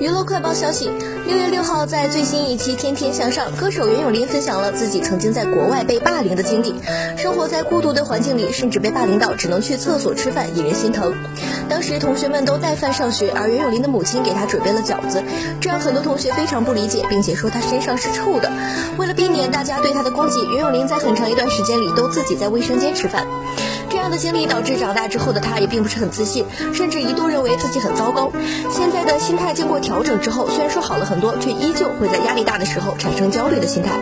娱乐快报消息：六月六号，在最新一期《天天向上》，歌手袁咏琳分享了自己曾经在国外被霸凌的经历。生活在孤独的环境里，甚至被霸凌到只能去厕所吃饭，引人心疼。当时同学们都带饭上学，而袁咏琳的母亲给她准备了饺子，这让很多同学非常不理解，并且说她身上是臭的。为了避免大家对她的攻击，袁咏琳在很长一段时间里都自己在卫生间吃饭。这样的经历导致长大之后的她也并不是很自信，甚至一度认为自己很糟糕。现在的心态经过调整之后，虽然说好了很多，却依旧会在压力大的时候产生焦虑的心态。